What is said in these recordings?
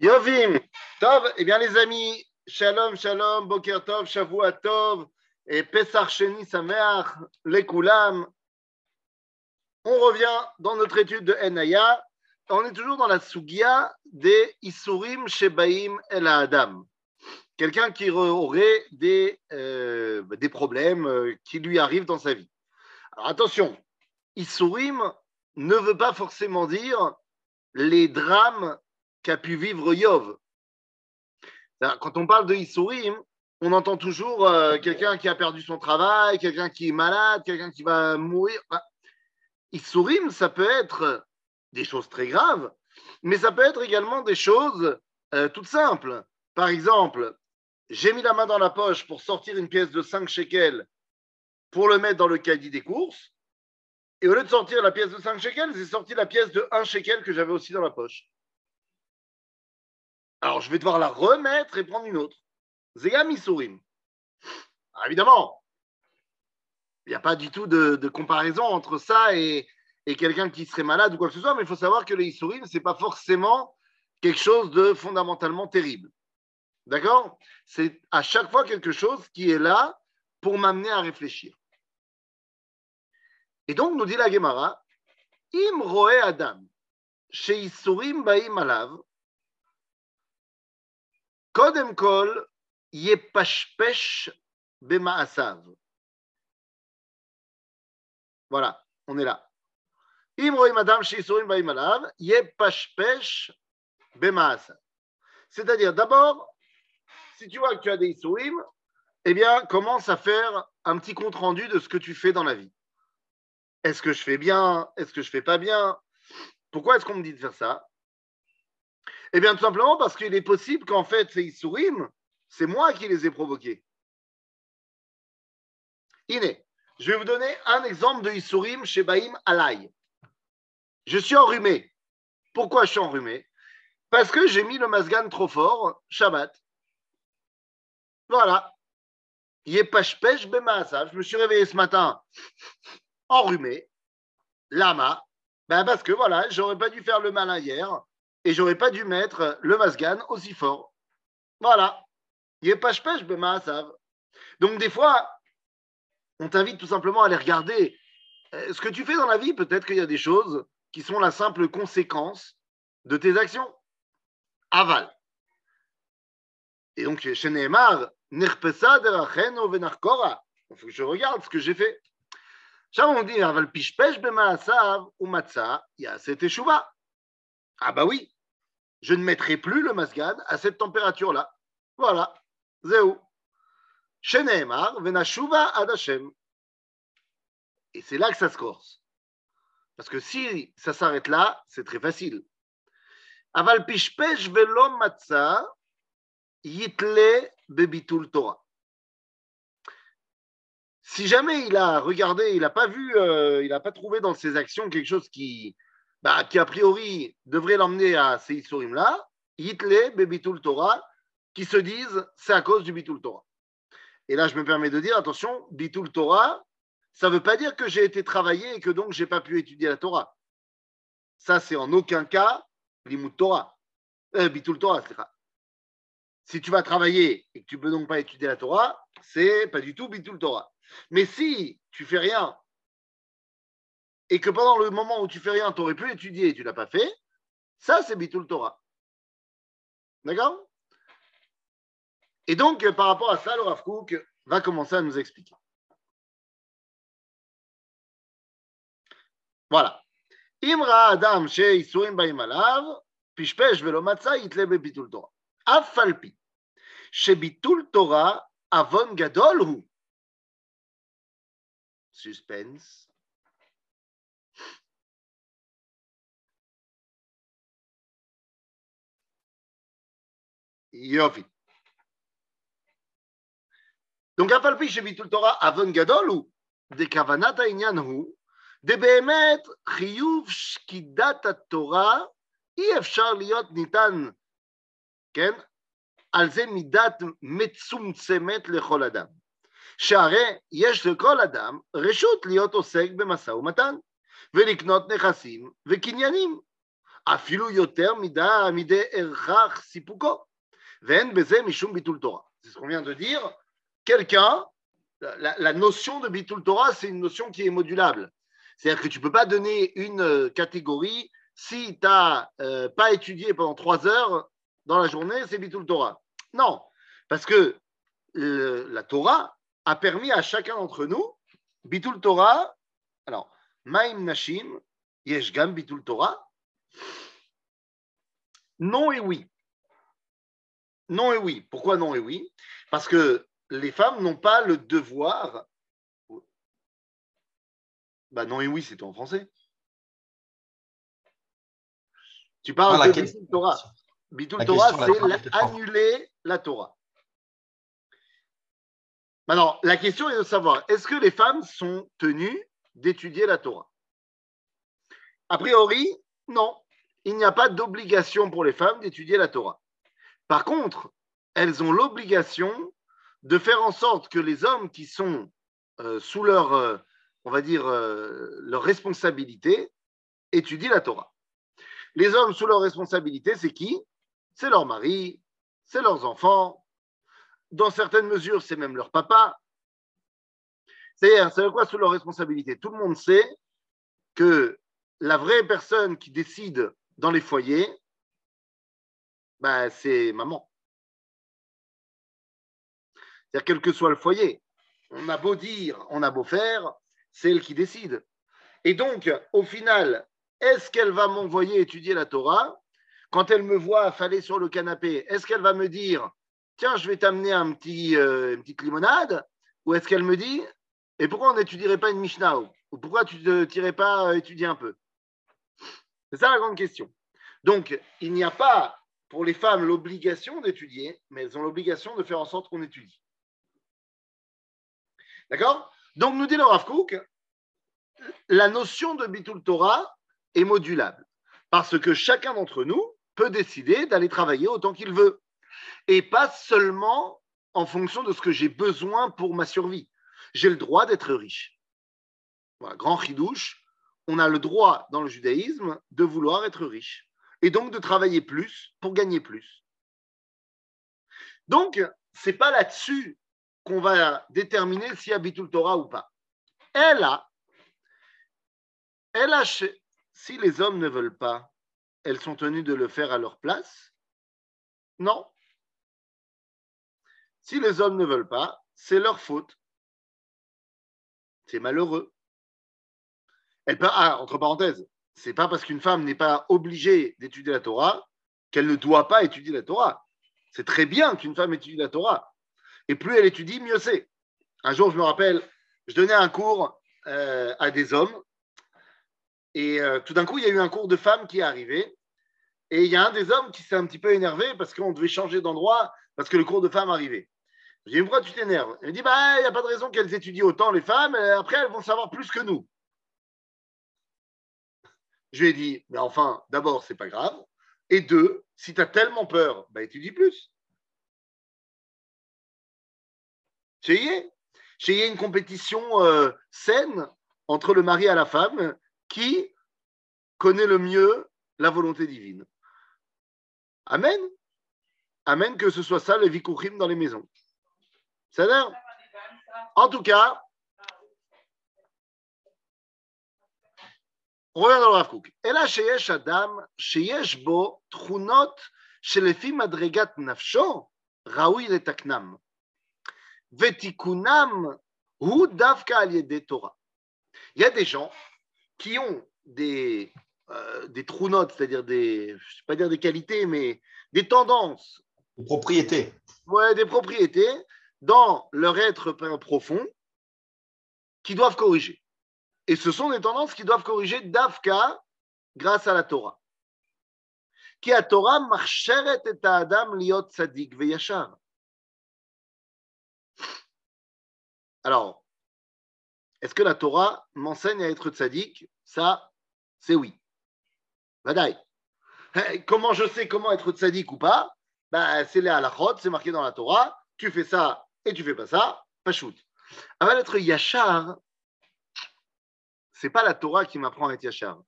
Yovim, Tov, eh bien les amis, Shalom, Shalom, Boker Tov, Shavua Tov, et Pesach Sheni Sameach, les Kulam. On revient dans notre étude de Enaya. On est toujours dans la Sugia des Isurim Shebaim El Adam. Quelqu'un qui aurait des, euh, des problèmes euh, qui lui arrivent dans sa vie. Alors attention, Isurim ne veut pas forcément dire les drames qu'a pu vivre Yov. Quand on parle de Issourim, on entend toujours euh, quelqu'un qui a perdu son travail, quelqu'un qui est malade, quelqu'un qui va mourir. Issourim, ça peut être des choses très graves, mais ça peut être également des choses euh, toutes simples. Par exemple, j'ai mis la main dans la poche pour sortir une pièce de 5 shekels pour le mettre dans le caddie des courses. Et au lieu de sortir la pièce de 5 shekels, j'ai sorti la pièce de 1 shekel que j'avais aussi dans la poche. Alors, je vais devoir la remettre et prendre une autre. Zegam Isurim. évidemment, il n'y a pas du tout de, comparaison entre ça et, quelqu'un qui serait malade ou quoi que ce soit, mais il faut savoir que les Isurim, ce n'est pas forcément quelque chose de fondamentalement terrible. D'accord? C'est à chaque fois quelque chose qui est là pour m'amener à réfléchir. Et donc, nous dit la Gemara, Im roe Adam, chez Isurim baim alav, Kodem kol yepashpesh bemaasav. Voilà, on est là. C'est-à-dire, d'abord, si tu vois que tu as des isurim, eh bien, commence à faire un petit compte rendu de ce que tu fais dans la vie. Est-ce que je fais bien? Est-ce que je fais pas bien? Pourquoi est-ce qu'on me dit de faire ça? Eh bien, tout simplement parce qu'il est possible qu'en fait, ces Issourim, c'est moi qui les ai provoqués. Iné, je vais vous donner un exemple de Issourim chez Baïm Alay. Je suis enrhumé. Pourquoi je suis enrhumé? Parce que j'ai mis le masgan trop fort, Shabbat. Voilà. Yepashpesh bemaasa. Je me suis réveillé ce matin enrhumé. Lama. Ben parce que voilà, j'aurais pas dû faire le malin hier et j'aurais pas dû mettre le masgan aussi fort. Voilà. Yepashpesh bemaasav. Donc des fois, on t'invite tout simplement à aller regarder euh, ce que tu fais dans la vie. Peut-être qu'il y a des choses qui sont la simple conséquence de tes actions. Aval. Et donc, chez Nehemar, deracheno venarkora. Il faut que je regarde ce que j'ai fait. Ça, on dit, Aval pishpesh bemaasav ou matza, c'était teshuva. Ah bah oui, je ne mettrai plus le masgad à cette température-là. Voilà. Zéou. Sheneemar, venashuva adashem. Et c'est là que ça se corse. Parce que si ça s'arrête là, c'est très facile. Aval pishpesh velo matza yitle bebitul Torah. Si jamais il a regardé, il n'a pas vu, euh, il n'a pas trouvé dans ses actions quelque chose qui, bah, qui a priori devrait l'emmener à ces Isurim-là, Yitle, Bebitul Torah, qui se disent c'est à cause du Bitul Torah. Et là, je me permets de dire, attention, Bitul Torah, ça ne veut pas dire que j'ai été travaillé et que donc je n'ai pas pu étudier la Torah. Ça, c'est en aucun cas Limut Torah. Euh, Bitul Torah, c'est Si tu vas travailler et que tu ne peux donc pas étudier la Torah, c'est pas du tout Bitul Torah. Mais si tu fais rien et que pendant le moment où tu fais rien, tu aurais pu étudier et tu l'as pas fait, ça c'est Bitul Torah. D'accord? Et donc, par rapport à ça, le Rav Kook va commencer à nous expliquer. Voilà. Imra Adam she Isurim Baim Pishpesh Velo Matzah Yitle Bitul Torah. Afalpi. Bitul Torah Avon Gadol. Suspense. Yofi. Donc, Afalpi chez Bitul Torah, Avon Gadol ou de Kavanat Inyan hu, de Behemet Chiyuv Shkidat Torah, אי אפשר להיות ניתן, כן, על זה מידת מצומצמת לכל אדם. שהרי יש לכל אדם רשות להיות עוסק במשא ומתן, ולקנות נכסים וקניינים, Afilu yoter mida mide erchach sipuko. c'est ce qu'on vient de dire. Quelqu'un, la, notion de bitul Torah, c'est une notion qui est modulable. C'est-à-dire que tu ne peux pas donner une euh, catégorie si tu n'as euh, pas étudié pendant trois heures dans la journée, c'est bitul Torah. Non, parce que euh, la Torah a permis à chacun d'entre nous, bitul Torah, alors, Maim Nashim, Yeshgam bitul Torah, non et oui. Non et oui. Pourquoi non et oui? Parce que les femmes n'ont pas le devoir. Bah non et oui, c'est en français. Tu parles Ah, la de question- Bitul Torah. Bitul La Torah, la c'est la- annuler la Torah. Maintenant, la question est de savoir, est-ce que les femmes sont tenues d'étudier la Torah? A priori, non. Il n'y a pas d'obligation pour les femmes d'étudier la Torah. Par contre, elles ont l'obligation de faire en sorte que les hommes qui sont euh, sous leur, euh, on va dire, euh, leur responsabilité étudient la Torah. Les hommes sous leur responsabilité, c'est qui? C'est leur mari, c'est leurs enfants. Dans certaines mesures, c'est même leur papa. C'est-à-dire, c'est quoi sous leur responsabilité? Tout le monde sait que la vraie personne qui décide dans les foyers, bah, c'est maman. C'est-à-dire, quel que soit le foyer, on a beau dire, on a beau faire, c'est elle qui décide. Et donc, au final, est-ce qu'elle va m'envoyer étudier la Torah? Quand elle me voit affaler sur le canapé, est-ce qu'elle va me dire, tiens, je vais t'amener un petit, euh, une petite limonade? Ou est-ce qu'elle me dit, et pourquoi on n'étudierait pas une Mishnah? Ou pourquoi tu ne t'irais pas euh, étudier un peu? C'est ça la grande question. Donc, il n'y a pas pour les femmes l'obligation d'étudier, mais elles ont l'obligation de faire en sorte qu'on étudie. D'accord? Donc, nous dit le Rav la notion de Bitul Torah est modulable, parce que chacun d'entre nous peut décider d'aller travailler autant qu'il veut, et pas seulement en fonction de ce que j'ai besoin pour ma survie. J'ai le droit d'être riche. Grand chidouche, on a le droit dans le judaïsme de vouloir être riche et donc de travailler plus pour gagner plus. Donc, c'est pas là-dessus qu'on va déterminer s'il y a Bitul Torah ou pas. Elle a, elle a, si les hommes ne veulent pas, elles sont tenues de le faire à leur place? Non. Si les hommes ne veulent pas, c'est leur faute. C'est malheureux. Elle peut, ah, entre parenthèses, c'est pas parce qu'une femme n'est pas obligée d'étudier la Torah qu'elle ne doit pas étudier la Torah. C'est très bien qu'une femme étudie la Torah. Et plus elle étudie, mieux c'est. Un jour, je me rappelle, je donnais un cours euh, à des hommes. Et euh, tout d'un coup, il y a eu un cours de femmes qui est arrivé. Et il y a un des hommes qui s'est un petit peu énervé parce qu'on devait changer d'endroit parce que le cours de femmes arrivait. J'ai dit, pourquoi tu t'énerves? Il me dit, bah, il n'y a pas de raison qu'elles étudient autant, les femmes. Et après, elles vont savoir plus que nous. Je lui ai dit, mais enfin, d'abord, c'est pas grave. Et deux, si tu as tellement peur, bah, étudie plus. Chez y a une compétition euh, saine entre le mari et la femme qui connaît le mieux la volonté divine. Amen. Amen que ce soit ça le vikuchim dans les maisons. Ça a En tout cas, on revient dans le Rav Kook. אלא שיש אדם שיש בו תכונות שלפי מדרגת נפשו ראוי לתקנם, ותיקונם הוא דווקא על ידי תורה. Il y a des gens qui ont des, euh, des trous notes, c'est-à-dire des, je ne vais pas dire des qualités, mais des tendances, Une propriété. ouais, des propriétés dans leur être profond qui doivent corriger. Et ce sont des tendances qui doivent corriger d'Afka grâce à la Torah. Qui Torah marcheret et Adam liot. Alors, est-ce que la Torah m'enseigne à être tzaddik Ça, c'est oui. Vadaï. Comment je sais comment être tzaddik ou pas? Ben, C'est les halachot, c'est marqué dans la Torah. Tu fais ça et tu fais pas ça, pas shoot. Avant d'être yachar, c'est pas la Torah qui m'apprend à être yachar.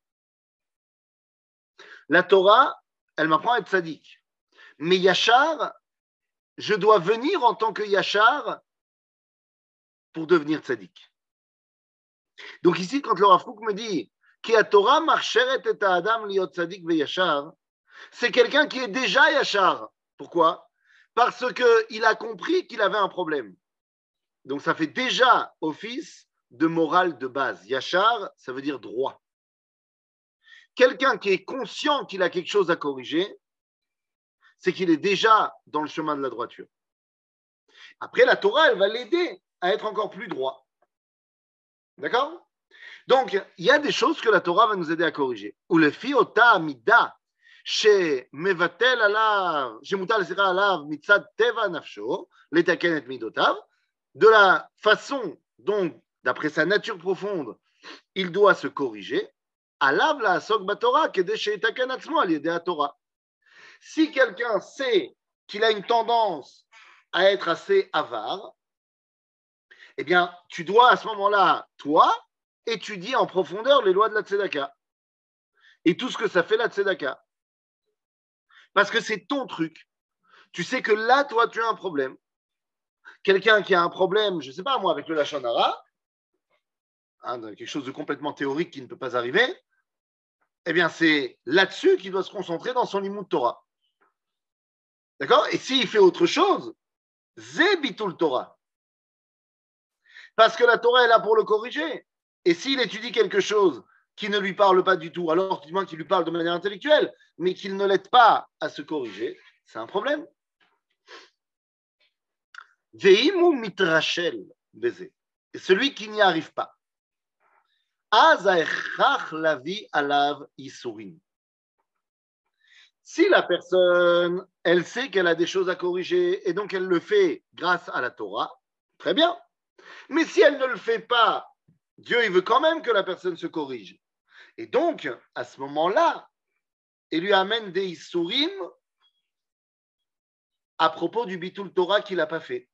La Torah, elle m'apprend à être sadique. Mais Yachar, je dois venir en tant que Yachar pour devenir sadique. Donc ici, quand le Rafouk me dit Ki Torah marcheret et Adam liot tzadik yachar, c'est quelqu'un qui est déjà Yachar. Pourquoi? Parce qu'il a compris qu'il avait un problème. Donc ça fait déjà office de morale de base. Yachar, ça veut dire droit. Quelqu'un qui est conscient qu'il a quelque chose à corriger, c'est qu'il est déjà dans le chemin de la droiture. Après, la Torah, elle va l'aider à être encore plus droit. D'accord? Donc, il y a des choses que la Torah va nous aider à corriger. Ou le de la façon dont, d'après sa nature profonde, il doit se corriger, alav la batora, Torah. Si quelqu'un sait qu'il a une tendance à être assez avare, eh bien, tu dois à ce moment-là, toi, étudier en profondeur les lois de la tzedaka et tout ce que ça fait la tzedaka. Parce que c'est ton truc. Tu sais que là, toi, tu as un problème. Quelqu'un qui a un problème, je ne sais pas moi, avec le lachonara, hein, quelque chose de complètement théorique qui ne peut pas arriver, eh bien, c'est là-dessus qu'il doit se concentrer dans son limud Torah. D'accord? Et s'il fait autre chose, Zébitul Torah. Parce que la Torah est là pour le corriger. Et s'il étudie quelque chose qui ne lui parle pas du tout, alors du moins qu'il lui parle de manière intellectuelle, mais qu'il ne l'aide pas à se corriger, c'est un problème. Veimu mitrachel baiser. Celui qui n'y arrive pas. la vie alav isurim. Si la personne, elle sait qu'elle a des choses à corriger et donc elle le fait grâce à la Torah, très bien. Mais si elle ne le fait pas, Dieu il veut quand même que la personne se corrige. Et donc, à ce moment-là, il lui amène des Issourim à propos du Bitul Torah qu'il n'a pas fait,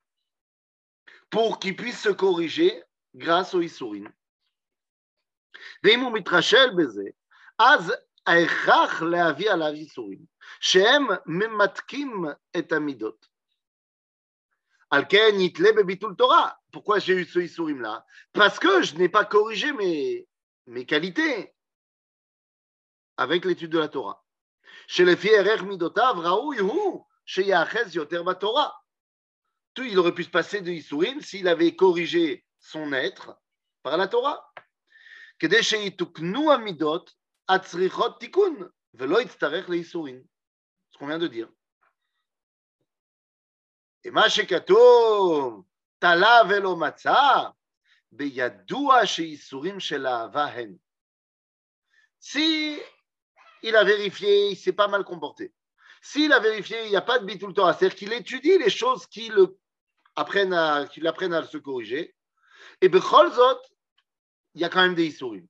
pour qu'il puisse se corriger grâce aux Issourim. Az ההכרח להביא עליו ייסורים, שהם ממתקים את המידות. על כן יתלה בביטול תורה. Pourquoi j'ai eu ce ייסורים là Parce que je n'ai pas corrigé mes, mes qualités avec l'étude de la Torah. שלפי ערך מידותיו ראוי הוא שיאחז יותר בתורה. Tout, il aurait pu se passer de ייסורים s'il avait corrigé son être par la Torah. כדי שיתוקנו המידות Atzrichot tikun, velo itztarech leisurin. Ce qu'on vient de dire. Et ma shekatov, tala velo matza, beyadua sheisurim shel vahen. Si il a vérifié, il s'est pas mal comporté. S'il a vérifié, il n'y a pas de bitul Torah, c'est-à-dire qu'il étudie les choses qui l'apprennent à, qui l'apprennent à se corriger. Et becholzot, il y a quand même des isurim.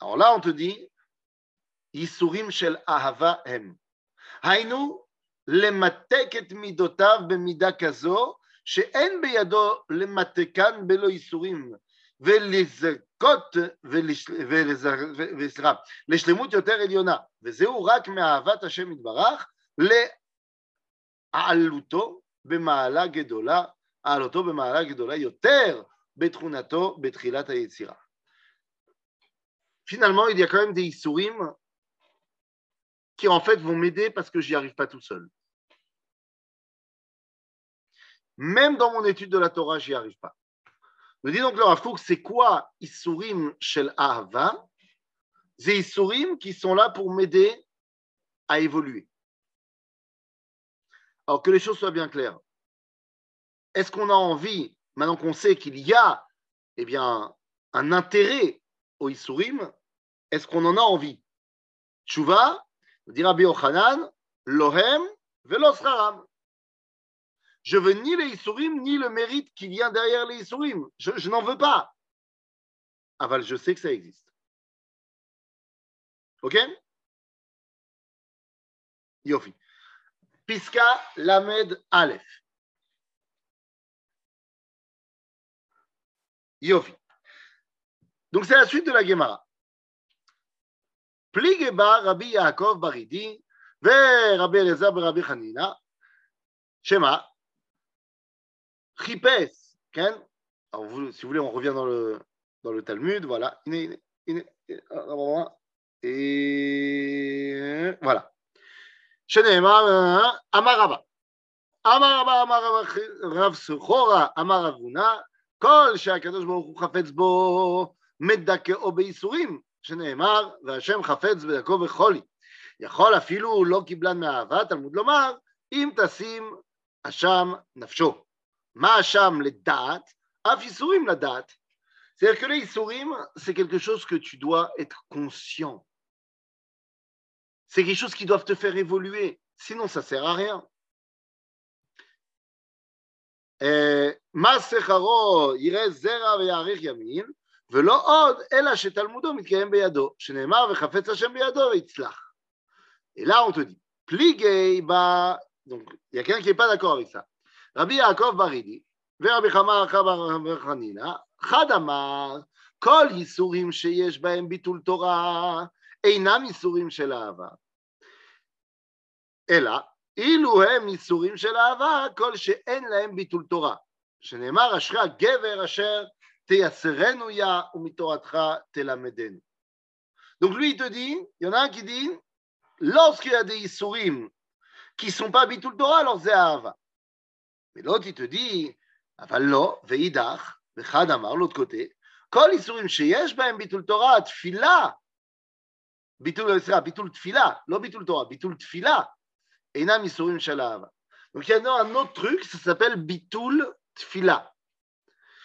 Alors là, on te dit, ייסורים של אהבה הם. היינו, למתק את מידותיו במידה כזו שאין בידו למתקן בלא ייסורים ולזכות לשלמות יותר עליונה וזהו רק מאהבת השם יתברך להעלותו במעלה גדולה, העלותו במעלה גדולה יותר בתכונתו בתחילת היצירה. Finalement, il y a quand même des isurim qui en fait vont m'aider parce que j'y arrive pas tout seul. Même dans mon étude de la Torah, j'y arrive pas. Me dit donc le Rafouk, c'est quoi Isurim Shel Ahava? C'est Isurim qui sont là pour m'aider à évoluer. Alors que les choses soient bien claires. Est-ce qu'on a envie, maintenant qu'on sait qu'il y a eh bien, un intérêt est-ce qu'on en a envie? Chouva, Dit Rabbi Yochanan, Lohem velosraram. Je veux ni les Isurim, ni le mérite qui vient derrière les Isurim. Je, je n'en veux pas. Aval, je sais que ça existe. Ok? Yofi. Piska Lamed Aleph. Yofi. Donc c'est la suite de la Gemara. Pligeba Rabbi Yaakov Baridi, ve Rabbi Eleza ben Rabbi Hanina, Shema, Chipes, Ken. Alors si vous voulez, on revient dans le, dans le Talmud, voilà. Et voilà. Shenema, Amaraba. Amaraba, Amaraba, Rav Sochora, Amaravuna, Kol, Shakadosh Baruch Hu ברוך הוא חפץ בו מדכאו בייסורים, שנאמר, והשם חפץ בדרכו בחולי. יכול אפילו לא קיבלן מאהבה, תלמוד לומר, אם תשים אשם נפשו. מה אשם לדעת? אף ייסורים לדעת. C'est-à-dire que les isurim, c'est quelque chose que tu dois être conscient. C'est quelque chose qui doit te faire évoluer. Sinon, ça ne sert à rien. מה שכרו יראה זרע ויאריך ימים, ולא עוד, אלא שתלמודו מתקיים בידו, שנאמר וחפץ השם בידו ויצלח. Et là, on te dit, pligay ba. Donc, il y a quelqu'un qui n'est pas d'accord avec ça. Rabbi Yaakov Baridi, ורבי חמא בר חנינא, חד אמר, כל ייסורים שיש בהם ביטול תורה אינם ייסורים של אהבה, אלא אילו הם ייסורים של אהבה, כל שאין להם ביטול תורה, שנאמר אשרי הגבר אשר donc lui, il te dit, il y en a un qui dit, lorsqu'il y a des Issourim qui ne sont pas habités Torah, alors Zéhav. Mais l'autre, il te dit, Avallo, Veidach, Vechadamar, l'autre côté, Kol Issourim Sheyesh, Bahem Bitul Torah, Tfila, Bitul Israël, Bitul Tfila, non Bitul Torah, Bitul Tfila, Enam Issourim Shalav. Donc il y en a un autre truc, ça s'appelle Bitul Tfila.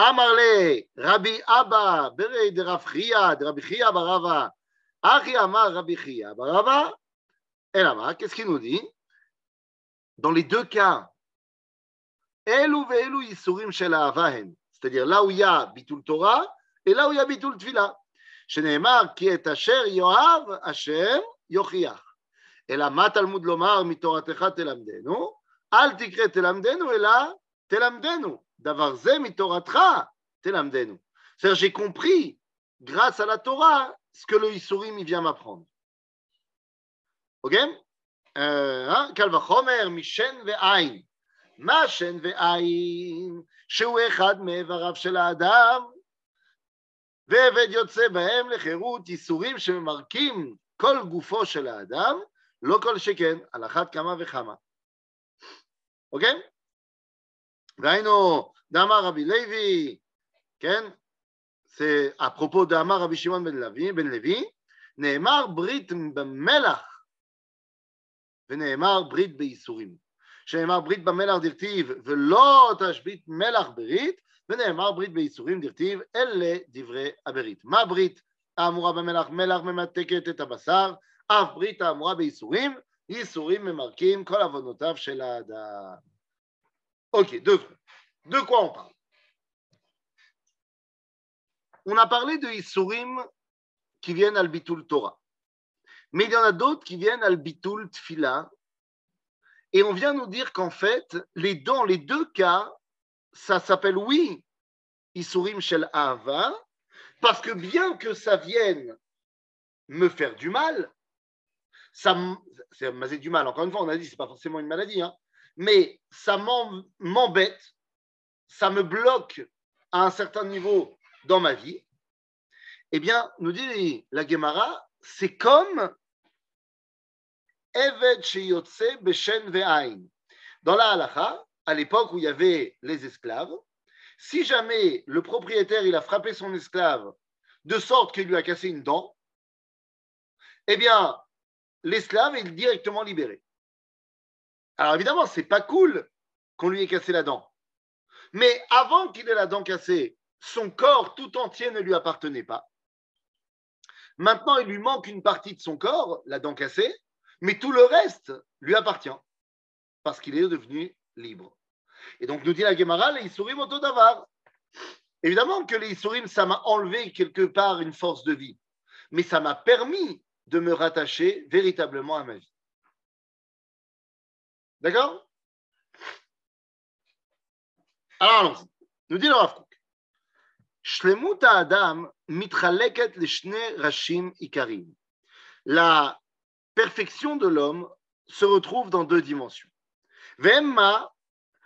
Amarle, Rabbi Abba, Bere de Rafria, de Rabbi Chia Barava, Achi Amar Rabbi Chia Barava, et là qu'est-ce qu'il nous dit Dans les deux cas, Elu ve'elu yisurim shel Avahen, c'est-à-dire là où il y a Bitul Torah et là où il y a Bitul Tfila. שנאמר כי את אשר יאהב השם יוכיח. אלא מה תלמוד לומר מתורתך תלמדנו? אל תקרא תלמדנו אלא תלמדנו. דבר זה מתורתך תלמדנו. C'est-à-dire j'ai compris grâce à la Torah ce que le Isurim il vient m'apprendre. Ok קל וחומר משן ועין. מה שן ועין שהוא אחד מאיבריו של האדם, ועבד יוצא בהם לחירות ייסורים שממרקים כל גופו של האדם, לא כל שכן, על אחת כמה וכמה. אוקיי? והיינו, דאמר רבי לוי, כן? זה אפרופו דאמר רבי שמעון בן לוי, בן לוי, נאמר ברית במלח ונאמר ברית בייסורים. שנאמר ברית במלח דכתיב ולא תשבית מלח ברית, ונאמר ברית בייסורים דכתיב אלה דברי הברית. מה ברית האמורה במלח? מלח ממתקת את הבשר, אף ברית האמורה בייסורים, ייסורים ממרקים כל עוונותיו של האדם. Ok, De quoi on parle? On a parlé de Isurim qui viennent al Bitul Torah. Mais il y en a d'autres qui viennent al Bitul Tfila, Et on vient nous dire qu'en fait, les, dans les deux cas, ça s'appelle oui, Isurim Shel Ava, parce que bien que ça vienne me faire du mal, ça c'est m'aser du mal, encore une fois, on a dit, c'est pas forcément une maladie, hein, mais ça m'embête, ça me bloque à un certain niveau dans ma vie, eh bien, nous dit la Gemara, c'est comme dans la halacha, à l'époque où il y avait les esclaves, si jamais le propriétaire il a frappé son esclave de sorte qu'il lui a cassé une dent, eh bien, l'esclave est directement libéré. Alors évidemment, c'est pas cool qu'on lui ait cassé la dent. Mais avant qu'il ait la dent cassée, son corps tout entier ne lui appartenait pas. Maintenant, il lui manque une partie de son corps, la dent cassée, mais tout le reste lui appartient parce qu'il est devenu libre. Et donc, nous dit la Gemara, les Isurim davar. Évidemment que les ça m'a enlevé quelque part une force de vie, mais ça m'a permis de me rattacher véritablement à ma vie. D'accord? Alors, allons-y. Nous dit le Rav Kook. Shlemut Adam mitchaleket leshne rashim ikarim. La perfection de l'homme se retrouve dans deux dimensions. Vemma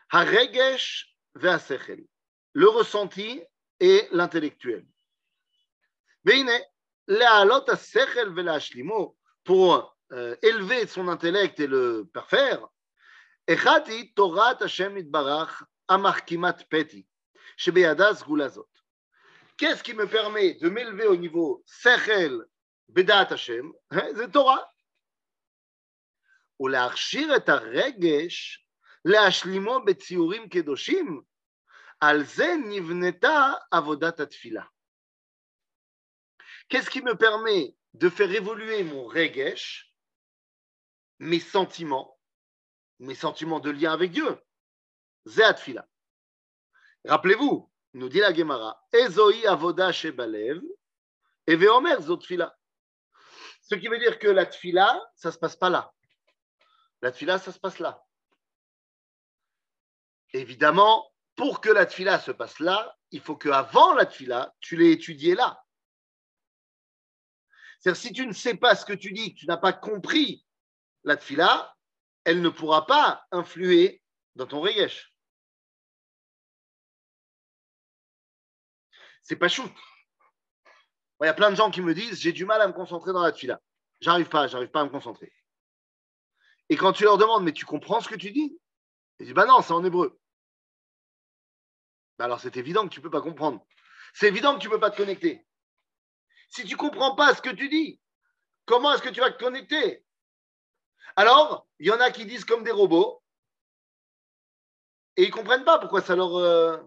haregesh ve'asechel. Le ressenti et l'intellectuel. Veine le'alot asechel ve'lashlimo pour euh, élever son intellect et le parfaire. Echati Torah Hashem itbarach amarkimat peti. Qu'est-ce qui me permet de m'élever au niveau Sechel Bedat Hashem C'est Torah. ולהכשיר את הרגש להשלימו בציורים קדושים, על זה נבנתה עבודת התפילה. Qu'est-ce qui me permet de faire évoluer mon regesh, mes sentiments, mes sentiments de lien avec Dieu C'est atfila. Rappelez-vous, nous dit la Gemara, Ezoi avoda shebalev, veomer zotfila. Ce qui veut dire que la tfila, ça ne se passe pas là. La tfila, ça se passe là. Évidemment, pour que la tfila se passe là, il faut qu'avant la tfila, tu l'aies étudié là. C'est-à-dire, si tu ne sais pas ce que tu dis, que tu n'as pas compris la tfila, elle ne pourra pas influer dans ton regesh. C'est pas chou. Il y a plein de gens qui me disent j'ai du mal à me concentrer dans la tfila. J'arrive pas, j'arrive pas à me concentrer. Et quand tu leur demandes, mais tu comprends ce que tu dis? Ils disent, bah non, c'est en hébreu. Bah alors c'est évident que tu ne peux pas comprendre. C'est évident que tu ne peux pas te connecter. Si tu ne comprends pas ce que tu dis, comment est-ce que tu vas te connecter? Alors, il y en a qui disent comme des robots et ils ne comprennent pas pourquoi ça leur, euh,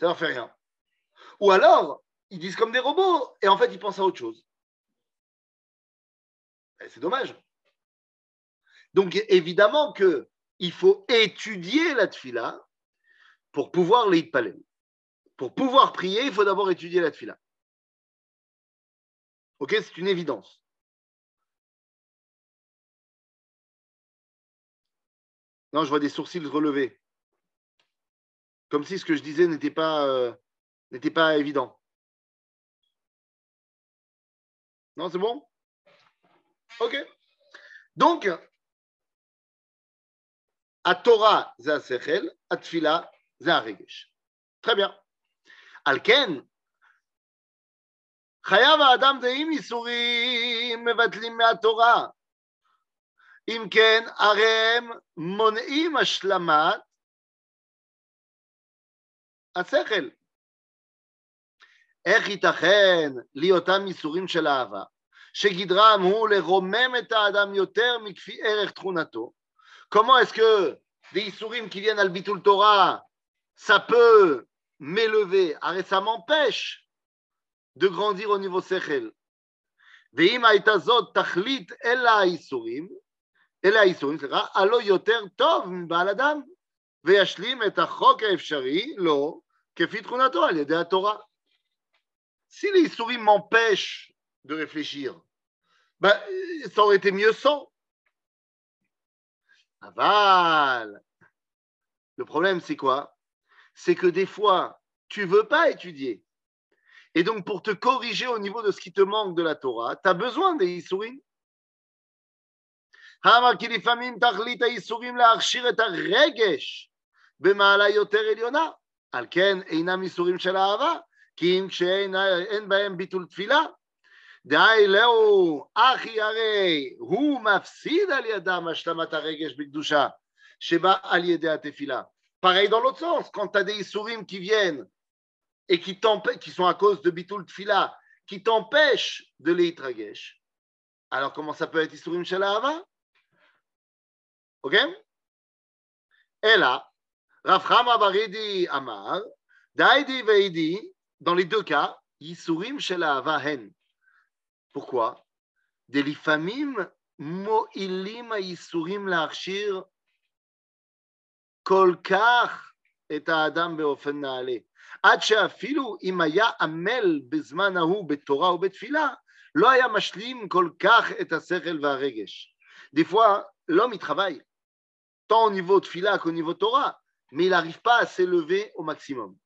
leur fait rien. Ou alors, ils disent comme des robots et en fait, ils pensent à autre chose. C'est dommage. Donc évidemment qu'il faut étudier la tfila pour pouvoir l'itpalel. Pour pouvoir prier, il faut d'abord étudier la tfila. Ok, c'est une évidence. Non, je vois des sourcils relevés. Comme si ce que je disais n'était pas, euh, n'était pas évident. Non, c'est bon Ok. Donc, Torah, c'est un sechel, Atfila, c'est un regesh. Très bien. Alken, חייב האדם דעים איסורים מבטלים מהתורה. אם כן, הרי הם מונעים השלמת השכל. איך ייתכן להיותם איסורים של אהבה, שגדרם הוא לרומם את האדם יותר מכפי ערך תכונתו, Comment est-ce que des Isurim qui viennent à Bitul Torah, ça peut m'élever, arrête, ça m'empêche de grandir au niveau Sechel. ואם הייתה זאת תכלית אלא האיסורים, אלא האיסורים, סליחה, הלא יותר טוב מבעל אדם, וישלים את החוק האפשרי לו כפי תכונתו על ידי התורה. Si les Isurim m'empêchent de réfléchir, ben, ça aurait été mieux sans. Aval. Le problème, c'est quoi C'est que des fois, tu veux pas étudier. Et donc, pour te corriger au niveau de ce qui te manque de la Torah, tu as besoin des Isurim. אמר כי לפעמים תכלית האיסורים להכשיר את הרגש במעלה יותר עליונה. על כן אינם איסורים של אהבה, כי אם כשאין בהם ביטול תפילה, דהי לאו אחי הרי הוא מפסיד על ידם השלמת הרגש בקדושה שבא על ידי התפילה. Pareil dans l'autre sens, quand tu as des Isurim qui viennent et qui, qui sont à cause de Bitul Tfila, qui t'empêchent de l'Eitragesh, alors comment ça peut être Isurim Shalahava Ok Et là, Rafram Baridi Amar, Daidi Veidi, dans les deux cas, Isurim Shalahava Hen. Pourquoi Delifamim mo'ilim ha'isurim la'achshir kol kach et ha'adam be'ofen na'ale. עד שאפילו אם היה עמל בזמן ההוא בתורה ובתפילה, לא היה משלים כל כך את השכל והרגש. Des fois, l'homme il travaille, tant au niveau de Fila qu'au niveau de Torah, mais il n'arrive pas à s'élever au maximum.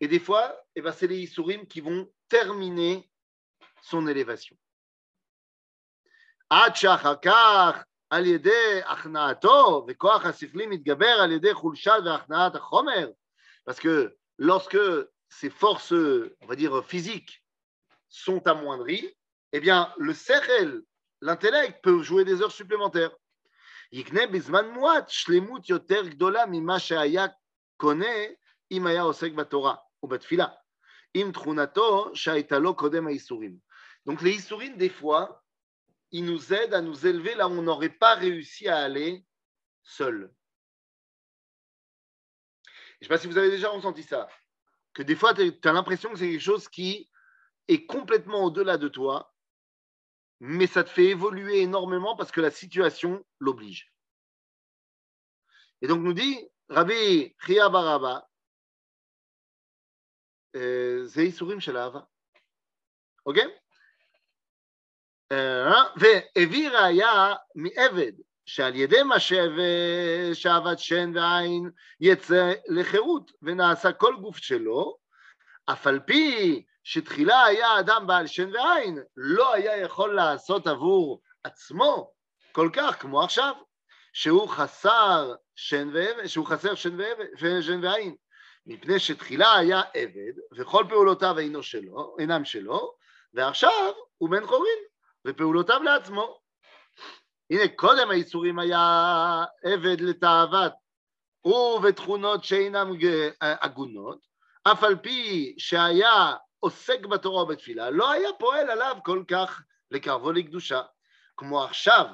Et des fois, eh ben, c'est les Isurim qui vont terminer son élévation. Parce que lorsque ces forces, on va dire, physiques sont amoindries, eh bien, le sechel, l'intellect, peut jouer des heures supplémentaires. Donc les Issourim, des fois, ils nous aident à nous élever là où on n'aurait pas réussi à aller seul. Je ne sais pas si vous avez déjà ressenti ça, que des fois, tu as l'impression que c'est quelque chose qui est complètement au-delà de toi, mais ça te fait évoluer énormément parce que la situation l'oblige. Et donc nous dit Rabbi Chia Baraba, זה ייסורים של אהבה, אוקיי? והביא ראיה מעבד, שעל ידי מה שעבד שן ועין יצא לחירות ונעשה כל גוף שלו, אף על פי שתחילה היה אדם בעל שן ועין, לא היה יכול לעשות עבור עצמו כל כך כמו עכשיו, שהוא חסר שן ועבד, שהוא חסר שן, ועבד, שן ועין, מפני שתחילה היה עבד, וכל פעולותיו אינו שלו, אינם שלו, ועכשיו הוא בן חורין, ופעולותיו לעצמו. הנה, קודם האיסורים היה עבד לתאוות, ובתכונות שאינם הגונות, אף על פי שהיה עוסק בתורה ובתפילה, לא היה פועל עליו כל כך לקרבו לקדושה. כמו עכשיו,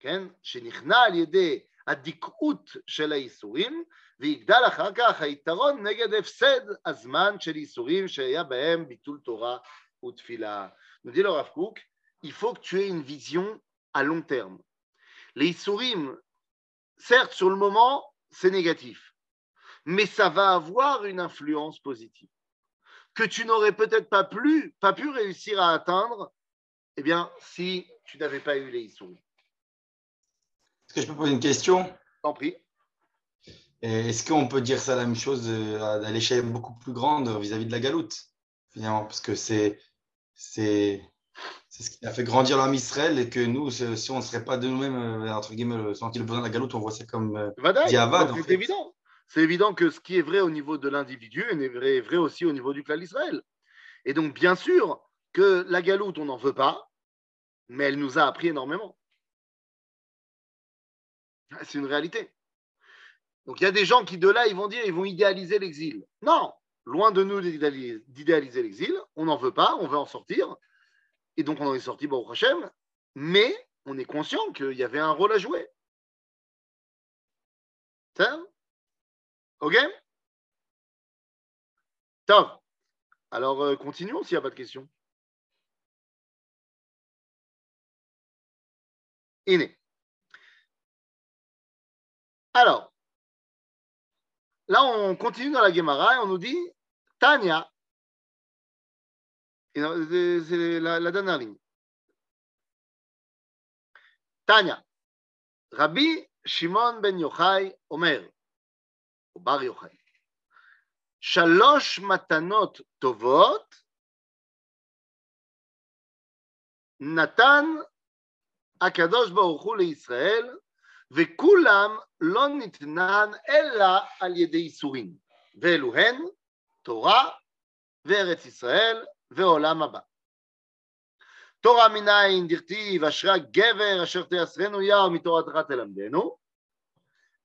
כן, שנכנע על ידי הדיכאות של האיסורים, ויגדל אחר כך היתרון נגד הפסד הזמן של איסורים שהיה בהם ביטול תורה ותפילה. nous dit le Rav Kook, il faut que tu aies une vision à long terme. Les Issourim, certes, sur le moment, c'est négatif, mais ça va avoir une influence positive que tu n'aurais peut-être pas, plus, pas pu réussir à atteindre eh bien, si tu n'avais pas eu les Issourim. Est-ce que je peux poser une question? T'en prie. Est-ce qu'on peut dire ça la même chose à l'échelle beaucoup plus grande vis-à-vis de la galoute, finalement? Parce que c'est c'est ce qui a fait grandir l'homme Israël et que nous, si on ne serait pas de nous-mêmes, entre guillemets, senti le besoin de la galoute, on voit ça comme diavad. C'est évident. C'est évident que ce qui est vrai au niveau de l'individu est vrai, aussi au niveau du clan Israël. Et donc, bien sûr que la galoute, on n'en veut pas, mais elle nous a appris énormément. C'est une réalité. Donc il y a des gens qui de là, ils vont dire, ils vont idéaliser l'exil. Non, loin de nous d'idéaliser l'exil, on n'en veut pas, on veut en sortir. Et donc on en est sorti, bon, Hachem, mais on est conscient qu'il y avait un rôle à jouer. Ça Ok? Top. Alors euh, continuons s'il n'y a pas de questions. Iné. Alors, là, on continue dans la Gemara et on nous dit Tania. C'est la, la dernière ligne. Tania. Rabbi Shimon ben Yochai Omer, ou Bar Yochai. שלוש מתנות טובות נתן הקדוש ברוך הוא לישראל וכולם לא ניתנן אלא על ידי איסורים, ואלו הן תורה וארץ ישראל ועולם הבא. תורה מנין דכתיב אשרה גבר אשר תייסרנו יער מתורתך תלמדנו,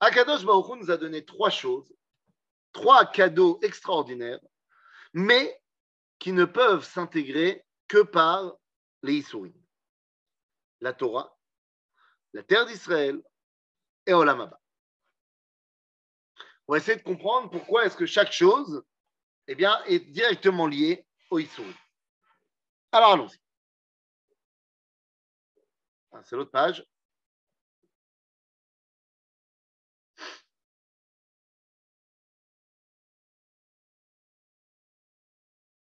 Akadosh Baruch nous a donné trois choses, trois cadeaux extraordinaires, mais qui ne peuvent s'intégrer que par les Issourim. La Torah, la terre d'Israël et Olam Abba. On va essayer de comprendre pourquoi est-ce que chaque chose eh bien, est directement liée au Issourim. Alors allons-y. Ah, c'est l'autre page.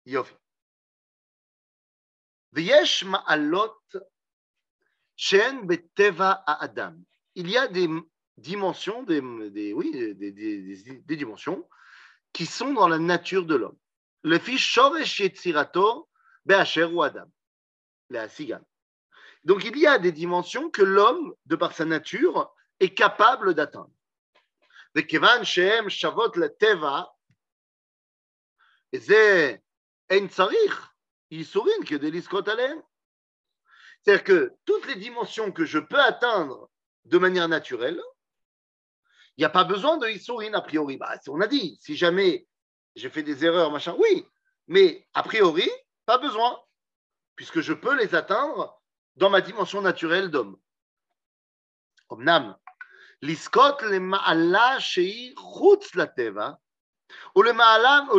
Yofi. ויש מעלות שהן בטבע האדם. Il y a des dimensions, des, des oui, des, des, des, dimensions qui sont dans la nature de l'homme. Le fils Shoresh Yetzirato Be'asher ou Adam, la Sigan. Donc il y a des dimensions que l'homme, de par sa nature, est capable d'atteindre. וכיוון שהם שוות לטבע, זה C'est-à-dire que toutes les dimensions que je peux atteindre de manière naturelle, il n'y a pas besoin de Issourin a priori. Bah, on a dit, si jamais j'ai fait des erreurs, machin, oui, mais a priori, pas besoin, puisque je peux les atteindre dans ma dimension naturelle d'homme. Omnam, liskot le ma'ala la teva, ou le ma'ala ou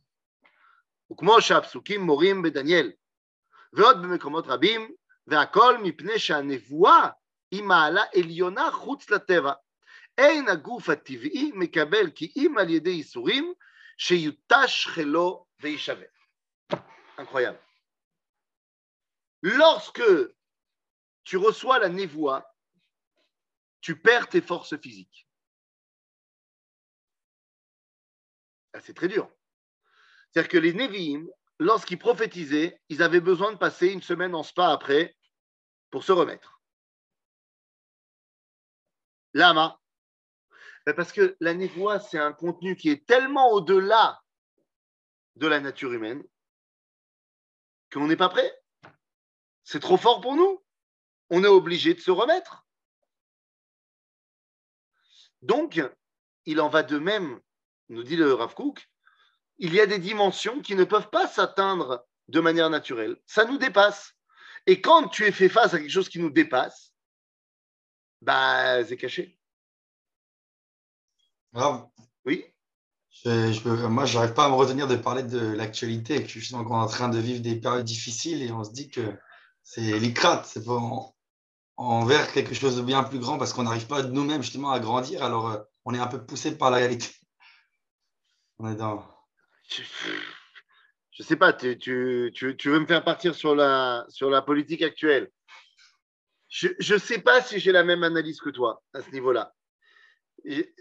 וכמו שהפסוקים מורים בדניאל, ועוד במקומות רבים, והכל מפני שהנבואה היא מעלה עליונה חוץ לטבע. אין הגוף הטבעי מקבל כי אם על ידי ייסורים, שיותש חילו ויישבר. Incroyable. Lorsque tu reçois la névoie, tu perds tes forces physiques. C'est très dur. C'est-à-dire que les Nevi'im, lorsqu'ils prophétisaient, ils avaient besoin de passer une semaine en spa après pour se remettre. Lama. Parce que la névoie, c'est un contenu qui est tellement au-delà de la nature humaine qu'on n'est pas prêt. C'est trop fort pour nous. On est obligé de se remettre. Donc, il en va de même, nous dit le Rav Kook, il y a des dimensions qui ne peuvent pas s'atteindre de manière naturelle. Ça nous dépasse. Et quand tu es fait face à quelque chose qui nous dépasse, bah, c'est caché. oui je, je, Moi, je n'arrive pas à me retenir de parler de l'actualité et que justement qu'on est en train de vivre des périodes difficiles et on se dit que c'est l'icrate, c'est pour envers quelque chose de bien plus grand parce qu'on n'arrive pas nous-mêmes justement à grandir, alors euh, on est un peu poussé par la réalité. On est dans. Je sais pas, tu, veux me faire partir sur la, politique actuelle. Je ne sais pas si j'ai la même analyse que toi à ce niveau-là.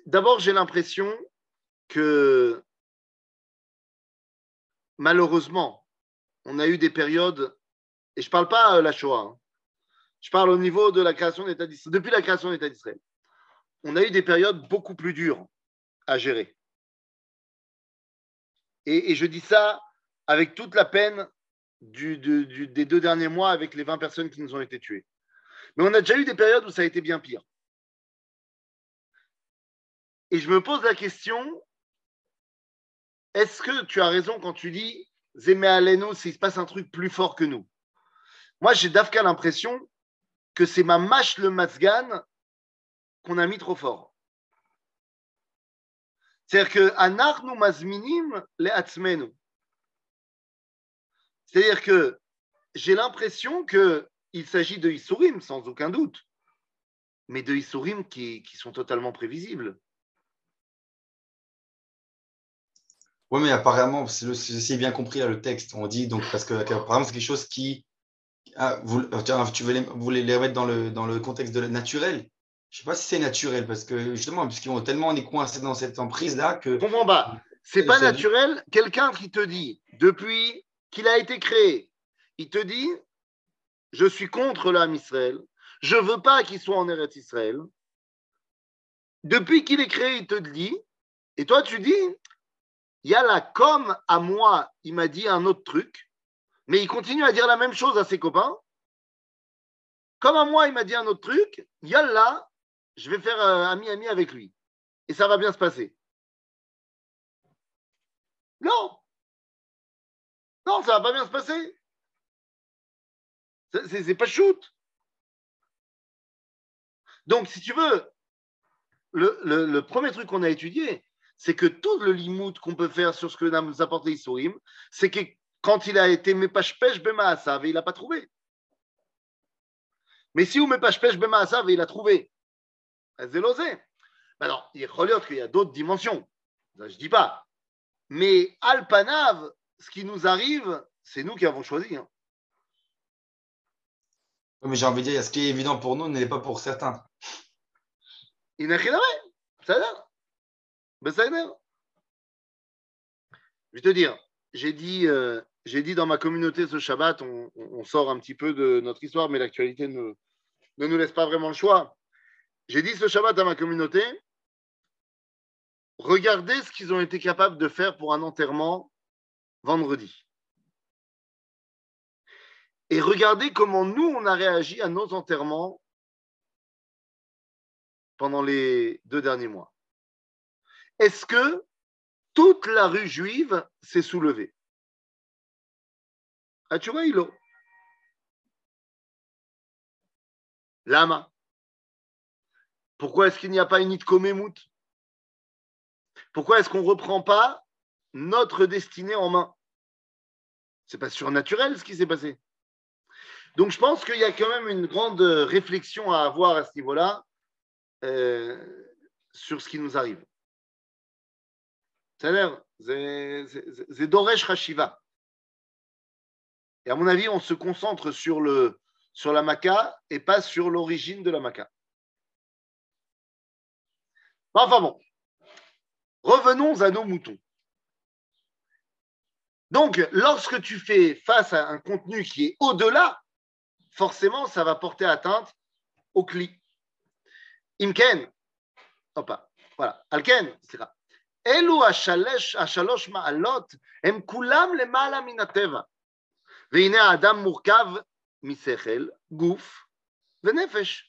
D'abord, j'ai l'impression que malheureusement, on a eu des périodes et je ne parle pas euh, la Shoah. Hein. Je parle au niveau de la création d'État d'Israël. Depuis la création de l'État d'Israël, on a eu des périodes beaucoup plus dures à gérer. Et, je dis ça avec toute la peine des deux derniers mois avec les 20 personnes qui nous ont été tuées. Mais on a déjà eu des périodes où ça a été bien pire. Et je me pose la question, est-ce que tu as raison quand tu dis Zémé Aleno, s'il se passe un truc plus fort que nous? Moi, j'ai d'Afka l'impression que c'est ma mâche le masgan qu'on a mis trop fort. C'est-à-dire que Mazminim le C'est-à-dire que j'ai l'impression qu'il s'agit de Issourim, sans aucun doute, mais de Issourim qui, sont totalement prévisibles. Oui, mais apparemment, si bien compris hein, le texte, on dit donc parce que apparemment c'est quelque chose qui ah, vous, ah, tu veux les, voulez remettre dans le, contexte de, naturel? Je ne sais pas si c'est naturel parce que justement, puisqu'ils ont tellement on est coincé dans cette emprise là que. Comprends pas. C'est pas naturel. Quelqu'un qui te dit depuis qu'il a été créé, il te dit je suis contre l'âme Israël, je ne veux pas qu'il soit en Eretz Israël. Depuis qu'il est créé, il te dit, et toi tu dis il y a comme à moi, il m'a dit un autre truc, mais il continue à dire la même chose à ses copains. Comme à moi, il m'a dit un autre truc, là, je vais faire ami-ami euh, avec lui. Et ça va bien se passer. Non. Non, ça va pas bien se passer. C'est pas shoot. Donc, si tu veux, le premier truc qu'on a étudié, c'est que tout le limoud qu'on peut faire sur ce que nous apporte les Issourim, c'est que quand il a été Mepashpesh Bemaasav, il n'a pas trouvé. Mais si ou Mepashpesh Bemaasav, il a trouvé. Alors, il qu'il y a d'autres dimensions. je ne dis pas. Mais Alpanav, ce qui nous arrive, c'est nous qui avons choisi. Hein. Mais j'ai envie de dire, ce qui est évident pour nous n'est pas pour certains. Il n'a rien à voir. Ça ben, Je vais te dire, j'ai dit, euh, j'ai dit dans ma communauté ce Shabbat, on, sort un petit peu de notre histoire, mais l'actualité ne, ne nous laisse pas vraiment le choix. J'ai dit ce Shabbat à ma communauté, regardez ce qu'ils ont été capables de faire pour un enterrement vendredi. Et regardez comment nous, on a réagi à nos enterrements pendant les deux derniers mois est-ce que toute la rue juive s'est soulevée? Hilo. Lama. Pourquoi est-ce qu'il n'y a pas une Itkomemout Pourquoi est-ce qu'on ne reprend pas notre destinée en main? C'est pas surnaturel ce qui s'est passé. Donc je pense qu'il y a quand même une grande réflexion à avoir à ce niveau-là euh, sur ce qui nous arrive. C'est Doresh Hashiva. Et à mon avis, on se concentre sur, le, sur la maca et pas sur l'origine de la maca. Enfin bon, revenons à nos moutons. Donc, lorsque tu fais face à un contenu qui est au-delà, forcément, ça va porter atteinte au cli. Imken, pas. voilà, alken, etc. אלו השלש, השלוש מעלות הם כולם למעלה מן הטבע. והנה האדם מורכב משכל, גוף ונפש.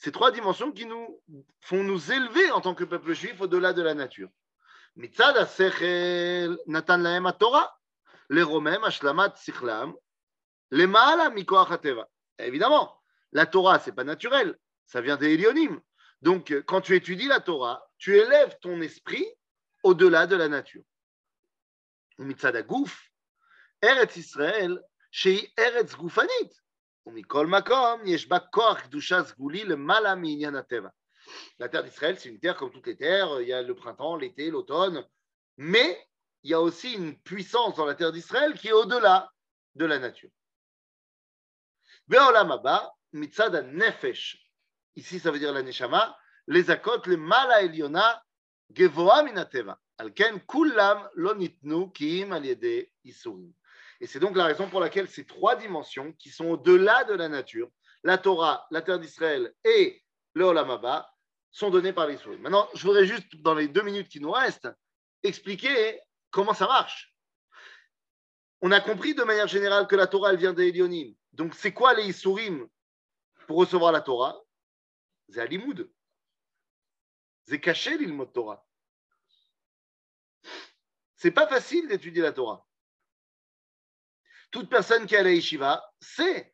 Ces trois dimensions qui nous font nous élever en tant que peuple juif au-delà de la nature. מצד השכל נתן להם התורה, לרומם השלמת שכלם, למעלה מכוח הטבע. Évidemment, la Torah, c'est pas naturel, ça vient des Elionim. Donc, quand tu étudies la Torah, tu élèves ton esprit au-delà de la nature. מצד הגוף, ארץ ישראל, שהיא ארץ la terre d'Israël, c'est une terre comme toutes les terres. Il y a le printemps, l'été, l'automne. Mais il y a aussi une puissance dans la terre d'Israël qui est au-delà de la nature. nefesh. Ici, ça veut dire la neshama. Les akot, le mala eliona, gevoa minateva. Alken kulam lo nitnu kiim al yede. Et c'est donc la raison pour laquelle ces trois dimensions qui sont au-delà de la nature, la Torah, la terre d'Israël et le Olamaba, sont données par les souris. Maintenant, je voudrais juste, dans les deux minutes qui nous restent, expliquer comment ça marche. On a compris de manière générale que la Torah, elle vient des. Donc, c'est quoi les Isurim pour recevoir la Torah? C'est Alimoud. C'est caché l'ilmot Torah. C'est pas facile d'étudier la Torah. Toute personne qui est à la yeshiva sait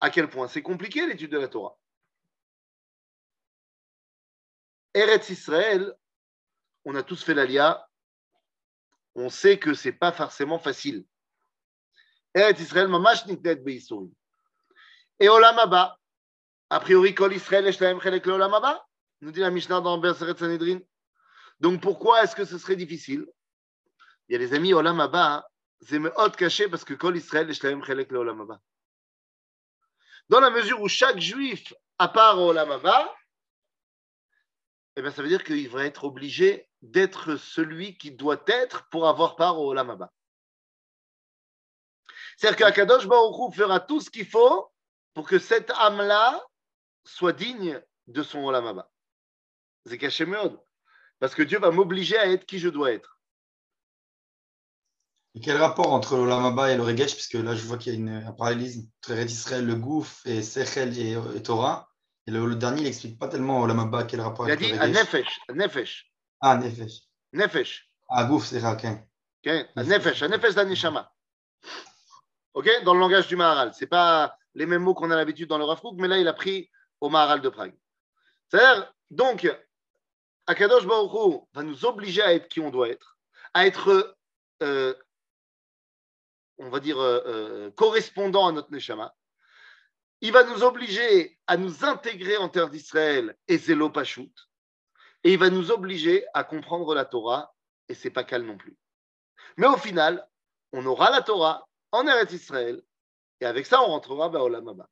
à quel point c'est compliqué l'étude de la Torah. Eretz Israël, on a tous fait l'alia, on sait que c'est pas forcément facile. Eretz Israël, mamash niknet beisourim. Et Olam Abba, a priori, Kol Israël, Eshlaem Chelek Olam Abba, nous dit la Mishnah dans Berseret Sanhedrin. Donc pourquoi est-ce que ce serait difficile? Il y a les amis Olam Abba, Dans la mesure où chaque juif, à part Olam Abba, eh bien, ça veut dire qu'il va être obligé d'être celui qui doit être pour avoir part au Olam Abba. C'est-à-dire qu'Akadosh Baruch fera tout ce qu'il faut pour que cette âme-là soit digne de son Olam Abba. C'est caché Parce que Dieu va m'obliger à être qui je dois être. Et quel rapport entre l'Olamaba et le Regesh? Puisque là, je vois qu'il y a une, un parallélisme entre Red Israël, le Gouf, et Sechel et, Torah. Et le, dernier, il n'explique pas tellement Olamaba quel rapport avec le Regesh. Il a dit Nefesh, Nefesh. Ah, Nefesh. Nefesh. Ah, Gouf, c'est Rakin. Okay. Nefesh, Nefesh d'Anishama. OK Dans le langage du Maharal. Ce n'est pas les mêmes mots qu'on a l'habitude dans le Rafouk, mais là, il a pris au Maharal de Prague. C'est-à-dire, donc, Akadosh Baruch va nous obliger à être qui on doit être, à être euh, on va dire, euh, euh, correspondant à notre Neshama. Il va nous obliger à nous intégrer en terre d'Israël et Zélo Pachout. Et il va nous obliger à comprendre la Torah, et c'est pas calme non plus. Mais au final, on aura la Torah en Eretz Israël, et avec ça, on rentrera vers Olam Abba.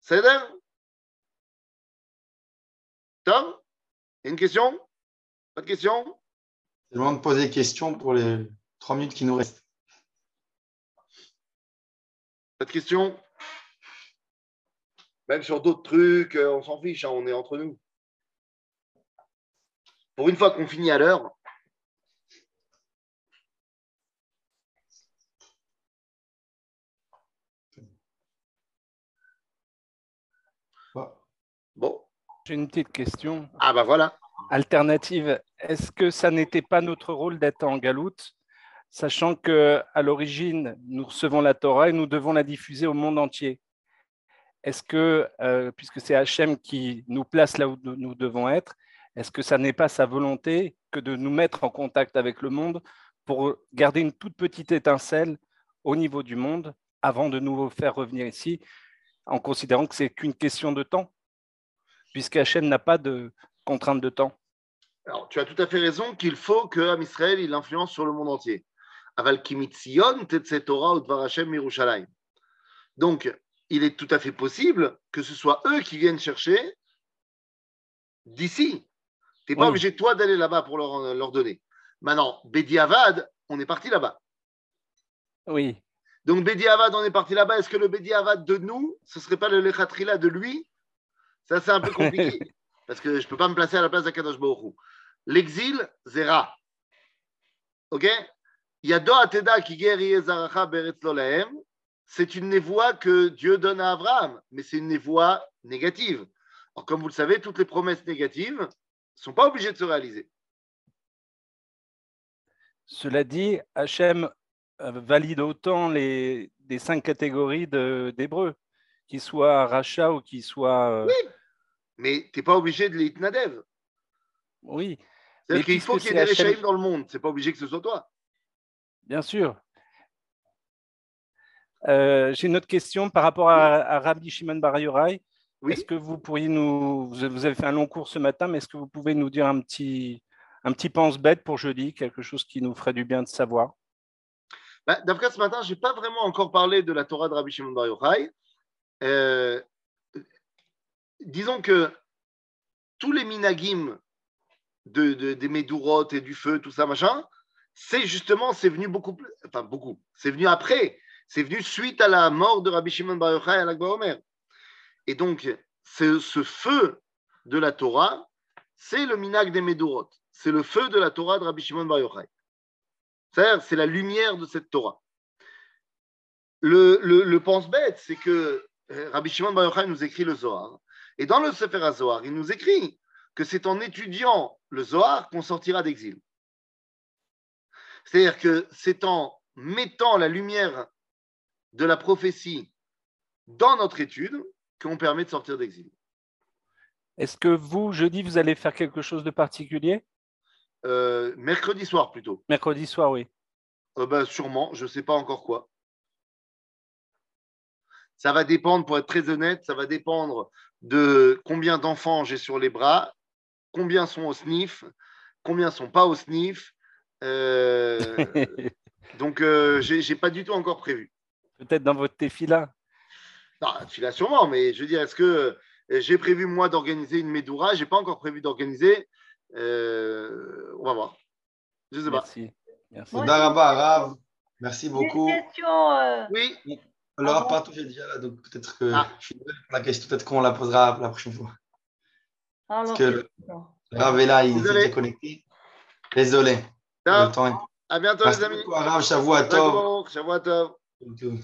C'est Tom? Une question? Pas de question? C'est le moment de poser des questions pour les Trois minutes qui nous restent. Pas de questions Même sur d'autres trucs, euh, on s'en fiche, hein, on est entre nous. Pour une fois qu'on finit à l'heure, Bon. J'ai une petite question. Ah bah voilà. Alternative, est-ce que ça n'était pas notre rôle d'être en galoute? Sachant que à l'origine, nous recevons la Torah et nous devons la diffuser au monde entier. Est-ce que, euh, puisque c'est Hachem qui nous place là où nous devons être, est-ce que ça n'est pas sa volonté que de nous mettre en contact avec le monde pour garder une toute petite étincelle au niveau du monde avant de nous faire revenir ici, en considérant que c'est qu'une question de temps, puisque Hachem n'a pas de contrainte de temps? Alors, tu as tout à fait raison qu'il faut que Israël il influence sur le monde entier. Donc, il est tout à fait possible que ce soit eux qui viennent chercher d'ici. Tu n'es pas obligé, toi, d'aller là-bas pour leur, leur donner. Maintenant, Bedi Avad, on est parti là-bas. Oui. Donc, Bedi Avad, on est parti là-bas. Est-ce que le Bedi Avad de nous, ce ne serait pas le Lechatrila de lui? Ça, c'est un peu compliqué. parce que je ne peux pas me placer à la place d'Akadosh Baruch L'exil, Zera. OK? C'est une névoie que Dieu donne à Abraham, mais c'est une névoie négative. Alors, comme vous le savez, toutes les promesses négatives ne sont pas obligées de se réaliser. Cela dit, Hachem euh, valide autant les, cinq catégories d'Hébreux, qu'ils soient rachat ou qu'ils soient. Euh, oui, mais tu n'es pas obligé de les nadev. Oui. C'est-à-dire qu'il faut qu'il y ait des Hachem... dans le monde, ce n'est pas obligé que ce soit toi. Bien sûr. Euh, j'ai une autre question par rapport à, Rabbi Shimon Bar Yochai. Est-ce que vous pourriez nous. Vous avez fait un long cours ce matin, mais est-ce que vous pouvez nous dire un petit, un petit pense-bête pour jeudi, quelque chose qui nous ferait du bien de savoir? Bah, D'après ce matin, je n'ai pas vraiment encore parlé de la Torah de Rabbi Shimon Bar Yochai. Euh, disons que tous les minagim de, des Médourotes et du feu, tout ça, machin, c'est justement, c'est venu beaucoup enfin beaucoup, c'est venu après, c'est venu suite à la mort de Rabbi Shimon Bar Yochai à l'Akba Omer. Et donc, ce, feu de la Torah, c'est le minag des Médorot, c'est le feu de la Torah de Rabbi Shimon Bar Yochai. C'est la lumière de cette Torah. Le, le, pense-bête, c'est que euh, Rabbi Shimon Bar Yochai nous écrit le Zohar. Et dans le Sefer Zohar, il nous écrit que c'est en étudiant le Zohar qu'on sortira d'exil. C'est-à-dire que c'est en mettant la lumière de la prophétie dans notre étude qu'on permet de sortir d'exil. Est-ce que vous, jeudi, vous allez faire quelque chose de particulier? Euh, mercredi soir plutôt. Mercredi soir, oui. Euh, ben, sûrement, je ne sais pas encore quoi. Ça va dépendre, pour être très honnête, ça va dépendre de combien d'enfants j'ai sur les bras, combien sont au SNIF, combien sont pas au SNIF. Euh, donc, euh, j'ai pas du tout encore prévu. Peut-être dans votre tefila. Non, tu l'as sûrement, mais je veux dire, est-ce que euh, j'ai prévu moi d'organiser une Médoura J'ai pas encore prévu d'organiser. Euh, on va voir. Je sais pas. Merci. Merci. Rav. Merci J'ai beaucoup. une question. euh, Oui, Ah bon Partout, j'ai déjà là, donc peut-être que Ah. je suis désolé pour la question, peut-être qu'on la posera la prochaine fois. alors, Parce que. Rav est là, il s'est déconnecté. Désolé. Ciao. À bientôt les amis. Shavua Tov. Shavuot Tov. Tout.